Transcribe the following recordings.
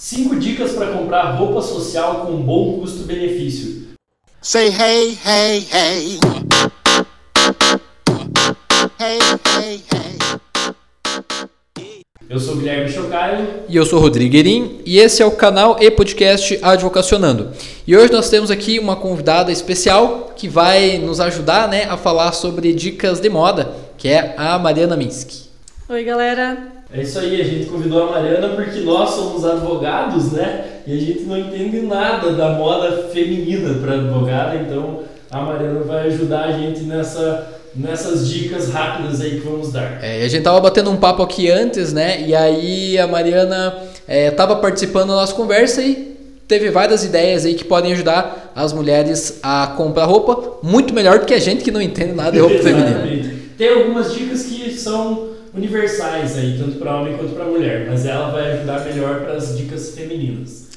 5 dicas para comprar roupa social com bom custo-benefício. Say hey, hey, hey. Hey, hey, hey. Eu sou o Guilherme Chocalho. E eu sou o Rodrigo Erim e esse é o canal e podcast Advocacionando. E hoje nós temos aqui uma convidada especial que vai nos ajudar né, a falar sobre dicas de moda, que é a Mariana Minsky. Oi, galera. É isso aí, a gente convidou a Mariana porque nós somos advogados, né? E a gente não entende nada da moda feminina para advogada, então a Mariana vai ajudar a gente nessa nessas dicas rápidas aí que vamos dar. É, a gente tava batendo um papo aqui antes, né? E aí a Mariana é, tava participando da nossa conversa e teve várias ideias aí que podem ajudar as mulheres a comprar roupa muito melhor do que a gente que não entende nada de roupa feminina. Tem algumas dicas que são universais aí, tanto para homem quanto para mulher, mas ela vai ajudar melhor para as dicas femininas.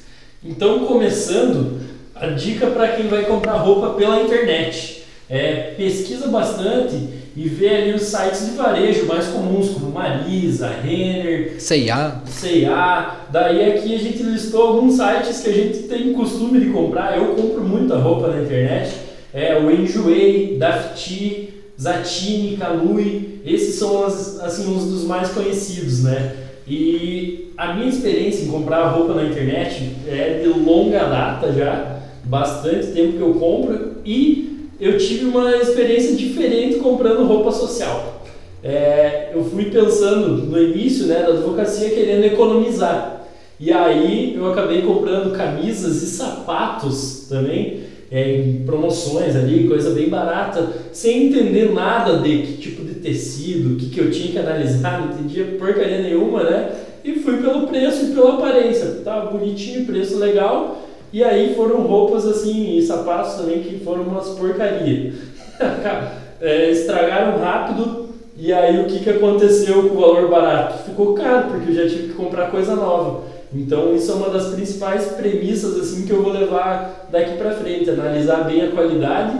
Então, começando, a dica para quem vai comprar roupa pela internet é, pesquisa bastante e vê ali os sites de varejo mais comuns, como Marisa, Renner, C&A. C&A. Daí aqui a gente listou alguns sites que a gente tem costume de comprar. Eu compro muita roupa na internet. É o Enjoei, Dafti, Zatini, Kalui. Esses são as, assim uns dos mais conhecidos, né? E a minha experiência em comprar roupa na internet é de longa data já, bastante tempo que eu compro e eu tive uma experiência diferente comprando roupa social. É, eu fui pensando no início né, da advocacia querendo economizar. E aí eu acabei comprando camisas e sapatos também, é, em promoções ali, coisa bem barata, sem entender nada de que tipo de tecido, o que, que eu tinha que analisar, não entendia porcaria nenhuma, né? E fui pelo preço e pela aparência. Tava bonitinho, preço legal e aí foram roupas assim, e sapatos também que foram umas porcaria. é, estragaram rápido e aí o que, que aconteceu com o valor barato? Ficou caro, porque eu já tive que comprar coisa nova. Então isso é uma das principais premissas assim que eu vou levar daqui para frente, analisar bem a qualidade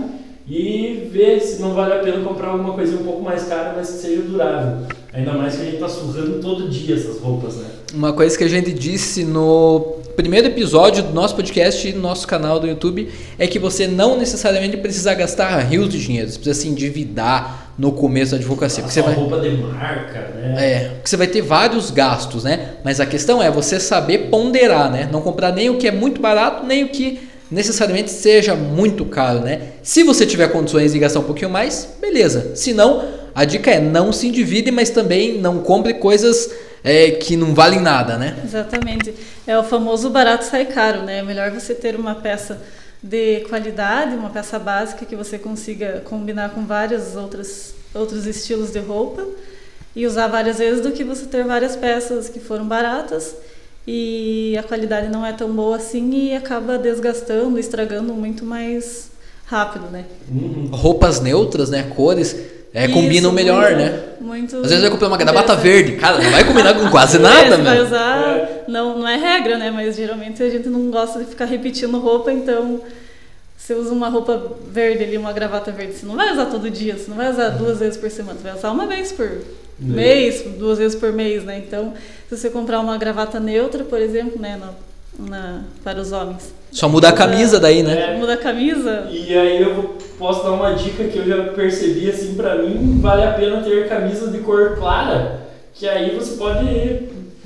e ver se não vale a pena comprar alguma coisa um pouco mais cara, mas que seja durável. Ainda mais que a gente tá surrando todo dia essas roupas, né? Uma coisa que a gente disse no primeiro episódio do nosso podcast e no nosso canal do YouTube é que você não necessariamente precisa gastar rios de dinheiro, você precisa se endividar no começo da advocacia. Porque você vai... roupa de marca, né? É, porque você vai ter vários gastos, né? Mas a questão é você saber ponderar, né? Não comprar nem o que é muito barato, nem o que necessariamente seja muito caro, né? Se você tiver condições de gastar um pouquinho mais, beleza. Se não, a dica é não se endivide, mas também não compre coisas é, que não valem nada, né? Exatamente. É o famoso barato sai caro, né? É melhor você ter uma peça de qualidade, uma peça básica que você consiga combinar com vários outros, outros estilos de roupa e usar várias vezes do que você ter várias peças que foram baratas e a qualidade não é tão boa assim e acaba desgastando, estragando muito mais rápido, né? Roupas neutras, né? Cores é, Isso, combinam melhor, muito, né? Muito. Às vezes vai comprar uma gravata verde, cara, não vai combinar com quase nada, né? vai usar, não, não é regra, né? Mas geralmente a gente não gosta de ficar repetindo roupa, então você usa uma roupa verde ali, uma gravata verde, você não vai usar todo dia, você não vai usar duas vezes por semana, você vai usar uma vez por mês, duas vezes por mês, né? Então, se você comprar uma gravata neutra, por exemplo, né, no, na, para os homens, só muda a camisa daí, né? É, muda a camisa. E aí eu posso dar uma dica que eu já percebi assim para mim, vale a pena ter camisa de cor clara, que aí você pode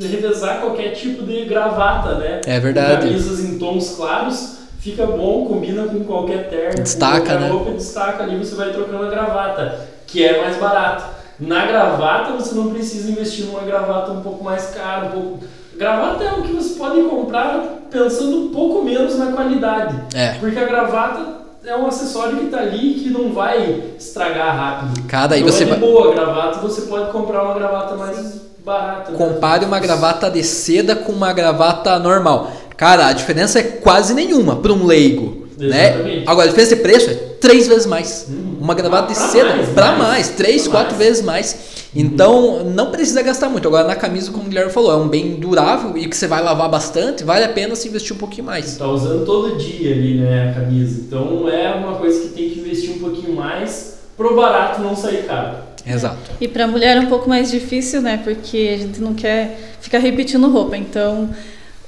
revezar qualquer tipo de gravata, né? É verdade. Camisas em tons claros, fica bom, combina com qualquer terno, destaca, com qualquer né? roupa, destaca ali, você vai trocando a gravata, que é mais barato. Na gravata você não precisa investir numa gravata um pouco mais cara, um pouco Gravata é o que você pode comprar pensando um pouco menos na qualidade. É. Porque a gravata é um acessório que está ali que não vai estragar rápido. Cada aí então você é de vai... boa a gravata, você pode comprar uma gravata mais barata. Né? Compare uma gravata de seda com uma gravata normal. Cara, a diferença é quase nenhuma para um leigo. Né? Agora, a diferença de preço é três vezes mais. Hum, uma gravata de seda para mais, mais, três, pra quatro mais. vezes mais. Então, não precisa gastar muito. Agora, na camisa, como o Guilherme falou, é um bem durável e que você vai lavar bastante, vale a pena se investir um pouquinho mais. Está usando todo dia ali, né, a camisa. Então, é uma coisa que tem que investir um pouquinho mais pro barato não sair caro. Exato. E para a mulher é um pouco mais difícil, né? Porque a gente não quer ficar repetindo roupa. Então,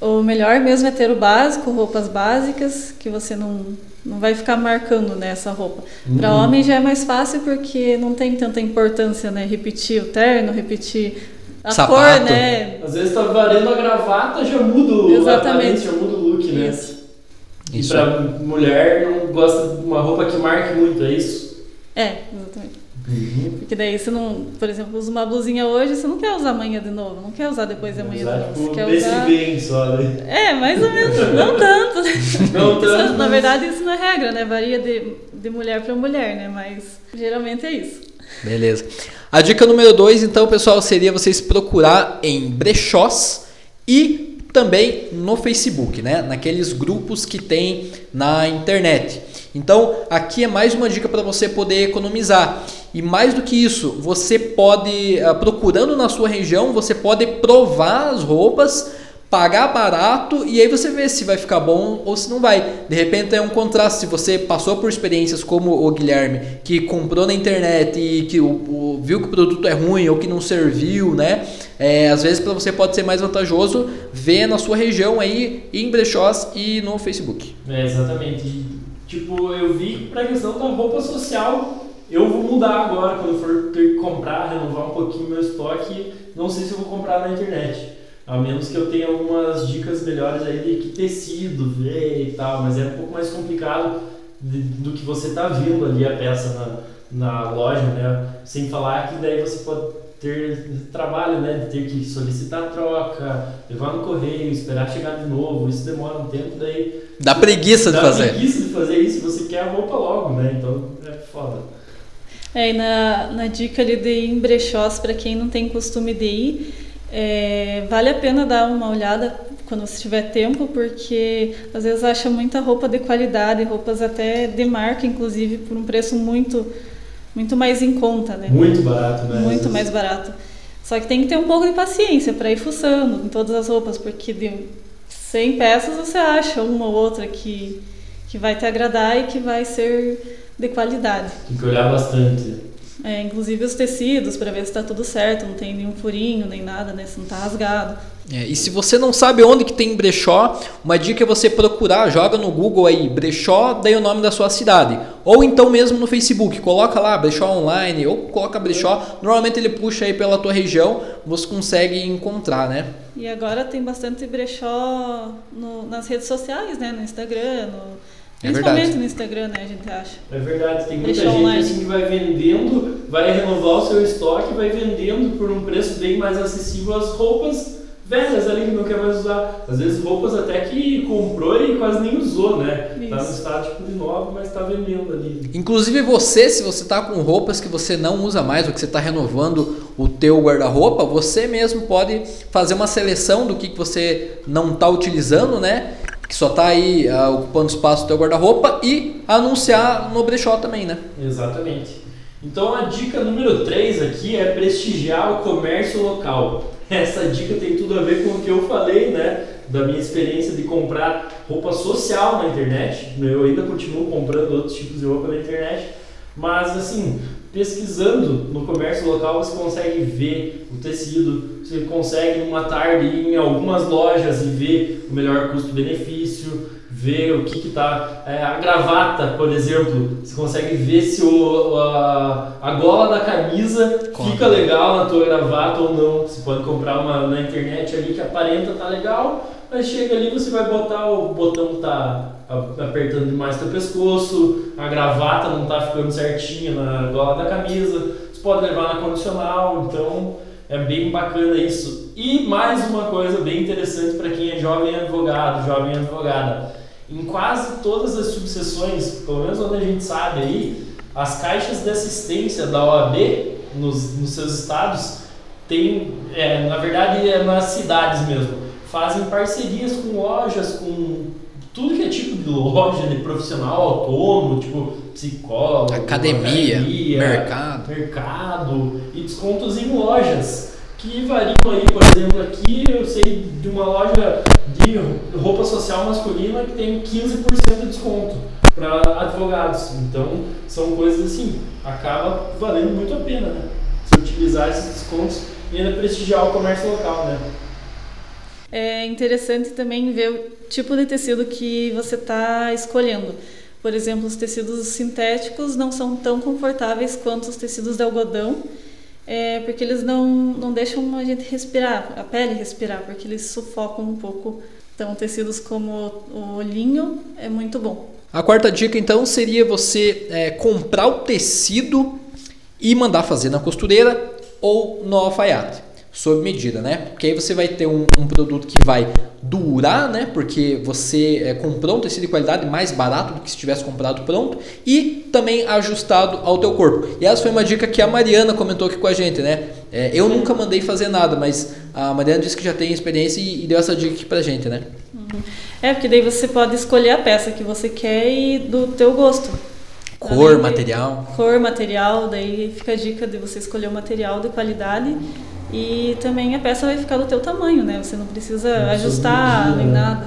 O melhor mesmo é ter o básico, roupas básicas, que você não, não vai ficar marcando nessa roupa. Para Uhum. homem já é mais fácil porque não tem tanta importância, né? Repetir o terno, repetir a Sapato. cor, né? Às vezes tá varando a gravata, já muda o Exatamente. aparência, já muda o look, né? Isso. E Isso. pra mulher não gosta de uma roupa que marque muito, é isso? É, exatamente. Porque daí você não, por exemplo, usa uma blusinha hoje, você não quer usar amanhã de novo, não quer usar depois de amanhã de novo. Você quer mês usar. que vem só, né? É, mais ou menos, não tanto. Não tanto. na mas- verdade, isso não é regra, né? Varia de, de mulher para mulher, né? Mas geralmente é isso. Beleza. A dica número 2, então, pessoal, seria vocês procurar em brechós e também no Facebook, né? Naqueles grupos que tem na internet. Então, aqui é mais uma dica para você poder economizar. E mais do que isso, você pode, ah, procurando na sua região, você pode provar as roupas, pagar barato e aí você vê se vai ficar bom ou se não vai. De repente é um contraste. Se você passou por experiências como o Guilherme, que comprou na internet e que o, o- viu que o produto é ruim ou que não serviu, né? É, às vezes para você pode ser mais vantajoso ver na sua região aí em brechós e no Facebook. É, exatamente. Tipo, eu vi pra questão da roupa social, eu vou mudar agora, quando for ter que comprar, renovar um pouquinho meu estoque, não sei se eu vou comprar na internet. A menos que eu tenha algumas dicas melhores aí de que tecido ver e tal, mas é um pouco mais complicado de- do que você tá vendo ali a peça na, na loja, né? Sem falar que daí você pode ter trabalho, né? De ter que solicitar troca, levar no correio, esperar chegar de novo, isso demora um tempo, daí Dá preguiça de Dá fazer. preguiça de fazer isso, você quer a roupa logo, né? Então é foda. É, e na, na dica ali de ir em brechós, para quem não tem costume de ir, é, vale a pena dar uma olhada quando você tiver tempo, porque às vezes acha muita roupa de qualidade, roupas até de marca, inclusive, por um preço muito, muito mais em conta, né? Muito barato, né? Muito mais barato. Só que tem que ter um pouco de paciência para ir fuçando em todas as roupas, porque de 100 peças você acha uma ou outra que, que vai te agradar e que vai ser de qualidade. Tem que olhar bastante. É, inclusive os tecidos, para ver se está tudo certo, não tem nenhum furinho, nem nada, né? Se não está rasgado. É, e se você não sabe onde que tem brechó, uma dica é você procurar, joga no Google aí brechó, daí o nome da sua cidade. Ou então mesmo no Facebook, coloca lá brechó online ou coloca brechó. Normalmente ele puxa aí pela tua região, você consegue encontrar, né? E agora tem bastante brechó no- nas redes sociais, né? No Instagram, no- principalmente verdade. no Instagram, né? A gente acha. É verdade, tem muita Deixa gente online. assim que vai vendendo, vai renovar o seu estoque, vai vendendo por um preço bem mais acessível as roupas velhas ali que não quer mais usar. Às vezes roupas até que comprou e quase nem usou, né? Tá no Isso. estado tipo de nova, mas tá vendendo ali. Inclusive você, se você tá com roupas que você não usa mais ou que você está renovando o teu guarda-roupa, você mesmo pode fazer uma seleção do que, que você não está utilizando, né? Que só está aí ah, ocupando espaço do teu guarda-roupa e anunciar no brechó também, né? Exatamente. Então a dica número 3 aqui é prestigiar o comércio local. Essa dica tem tudo a ver com o que eu falei, né? Da minha experiência de comprar roupa social na internet. Eu ainda continuo comprando outros tipos de roupa na internet. Mas assim, pesquisando no comércio local você consegue ver o tecido, você consegue numa tarde ir em algumas lojas e ver o melhor custo-benefício, ver o que que tá é, a gravata, por exemplo, você consegue ver se o, a, a gola da camisa fica legal na tua gravata ou não. Você pode comprar uma na internet ali que aparenta tá legal, mas chega ali você vai botar o botão tá apertando demais teu pescoço, a gravata não tá ficando certinha na gola da camisa. Você pode levar na condicional, então é bem bacana isso. E mais uma coisa bem interessante para quem é jovem advogado, jovem advogada. Em quase todas as subseções, pelo menos onde a gente sabe aí, as caixas de assistência da OAB nos, nos seus estados tem, é, na verdade, é nas cidades mesmo, fazem parcerias com lojas, com tudo que é tipo de loja de profissional autônomo, tipo psicólogo, Academia, academia, mercado. mercado e descontos em lojas que variam aí, por exemplo, aqui eu sei de uma loja de roupa social masculina que tem 15% de desconto para advogados. Então, são coisas assim, acaba valendo muito a pena, né? Se utilizar esses descontos e ainda prestigiar o comércio local, né? É interessante também ver o tipo de tecido que você está escolhendo. Por exemplo, os tecidos sintéticos não são tão confortáveis quanto os tecidos de algodão, é, porque eles não, não deixam a gente respirar, a pele respirar, porque eles sufocam um pouco. Então, tecidos como o linho é muito bom. A quarta dica, então, seria você é, comprar o tecido e mandar fazer na costureira ou no alfaiate sob medida, né? Porque aí você vai ter um, um produto que vai durar, né? Porque você é, comprou um tecido de qualidade mais barato do que se tivesse comprado pronto e também ajustado ao teu corpo. E essa foi uma dica que a Mariana comentou aqui com a gente, né? É, eu nunca mandei fazer nada, mas a Mariana disse que já tem experiência e, e deu essa dica aqui pra gente, né? Uhum. É, porque daí você pode escolher a peça que você quer e do teu gosto. Cor, material. Cor, material, daí fica a dica de você escolher o material de qualidade e também a peça vai ficar do teu tamanho, né? Você não precisa não ajustar nem né? nada.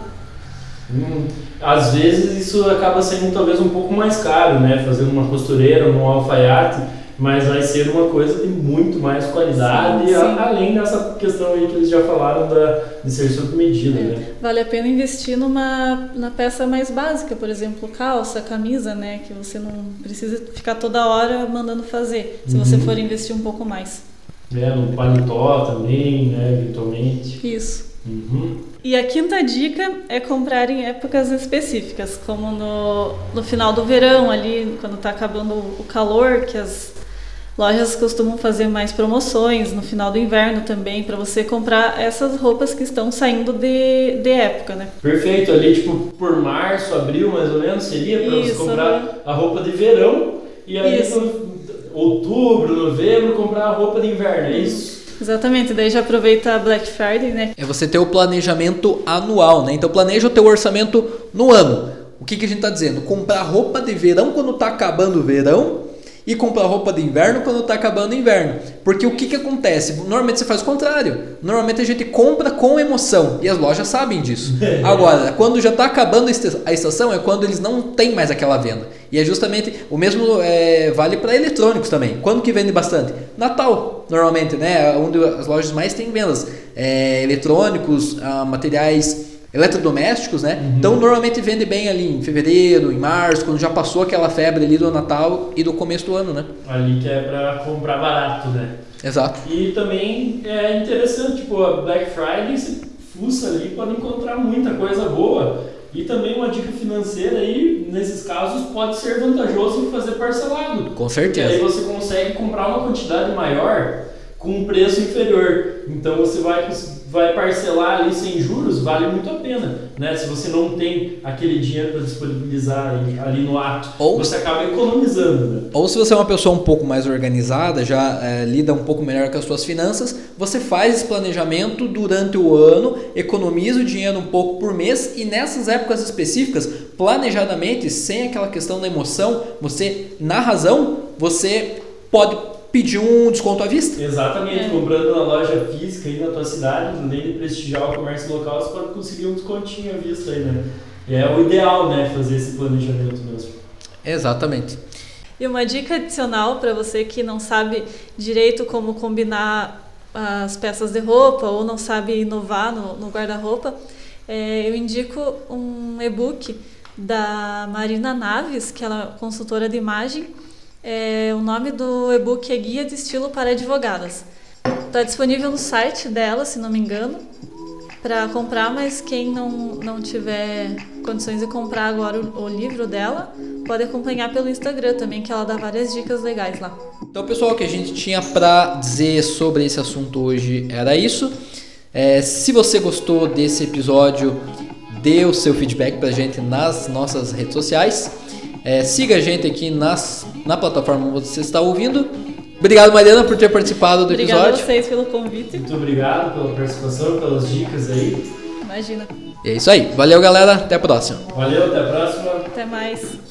Hum, às vezes isso acaba sendo talvez um pouco mais caro, né? Fazendo uma costureira, um alfaiate, mas vai ser uma coisa de muito mais qualidade, sim, sim. além dessa questão aí que eles já falaram da, de ser sob medida, é. né? Vale a pena investir numa na peça mais básica, por exemplo, calça, camisa, né? Que você não precisa ficar toda hora mandando fazer, se uhum. você for investir um pouco mais. É, no paletó também, né, eventualmente. Isso. Uhum. E a quinta dica é comprar em épocas específicas, como no, no final do verão, ali, quando está acabando o calor, que as lojas costumam fazer mais promoções, no final do inverno também, para você comprar essas roupas que estão saindo de, de época, né? Perfeito, ali tipo por março, abril mais ou menos, seria para você comprar a roupa de verão e aí Isso outubro, novembro, comprar roupa de inverno, é isso? Exatamente, daí já aproveita a Black Friday, né? É você ter o planejamento anual, né? Então planeja o teu orçamento no ano. O que, que a gente está dizendo? Comprar roupa de verão quando está acabando o verão e comprar roupa de inverno quando está acabando o inverno. Porque o que, que acontece? Normalmente você faz o contrário. Normalmente a gente compra com emoção e as lojas sabem disso. Agora, quando já está acabando a estação é quando eles não têm mais aquela venda. E é justamente o mesmo é, vale para eletrônicos também. Quando que vende bastante? Natal, normalmente, né? Onde as lojas mais têm vendas. É, eletrônicos, ah, materiais eletrodomésticos, né? Uhum. Então normalmente vende bem ali em fevereiro, em março, quando já passou aquela febre ali do Natal e do começo do ano, né? Ali que é para comprar barato, né? Exato. E também é interessante, tipo, a Black Friday você fuça ali pode encontrar muita coisa boa. E também uma dica financeira aí, nesses casos, pode ser vantajoso em fazer parcelado. Com certeza. E aí você consegue comprar uma quantidade maior com um preço inferior. Então você vai vai parcelar ali sem juros, vale muito a pena, né? Se você não tem aquele dinheiro para disponibilizar ali no ato, ou, você acaba economizando. Né? Ou se você é uma pessoa um pouco mais organizada, já é, lida um pouco melhor com as suas finanças, você faz esse planejamento durante o ano, economiza o dinheiro um pouco por mês e nessas épocas específicas, planejadamente, sem aquela questão da emoção, você na razão, você pode pedir um desconto à vista. Exatamente, é. comprando na loja física aí na tua cidade, além de prestigiar o comércio local, você pode conseguir um descontinho à vista aí, né? E é o ideal, né, fazer esse planejamento mesmo. Exatamente. E uma dica adicional para você que não sabe direito como combinar as peças de roupa ou não sabe inovar no, no guarda-roupa, é, eu indico um e-book da Marina Naves, que ela é consultora de imagem, é, o nome do e-book é Guia de Estilo para Advogadas. Está disponível no site dela, se não me engano, para comprar, mas quem não, não tiver condições de comprar agora o, o, livro dela, pode acompanhar pelo Instagram também, que ela dá várias dicas legais lá. Então, pessoal, o que a gente tinha para dizer sobre esse assunto hoje era isso. É, se você gostou desse episódio, dê o seu feedback para a gente nas nossas redes sociais. É, siga a gente aqui nas, na plataforma que você está ouvindo. Obrigado, Mariana, por ter participado do episódio. Obrigado a vocês pelo convite. Muito obrigado pela participação, pelas dicas aí. Imagina. E é isso aí. Valeu, galera. Até a próxima. Valeu, até a próxima. Até mais.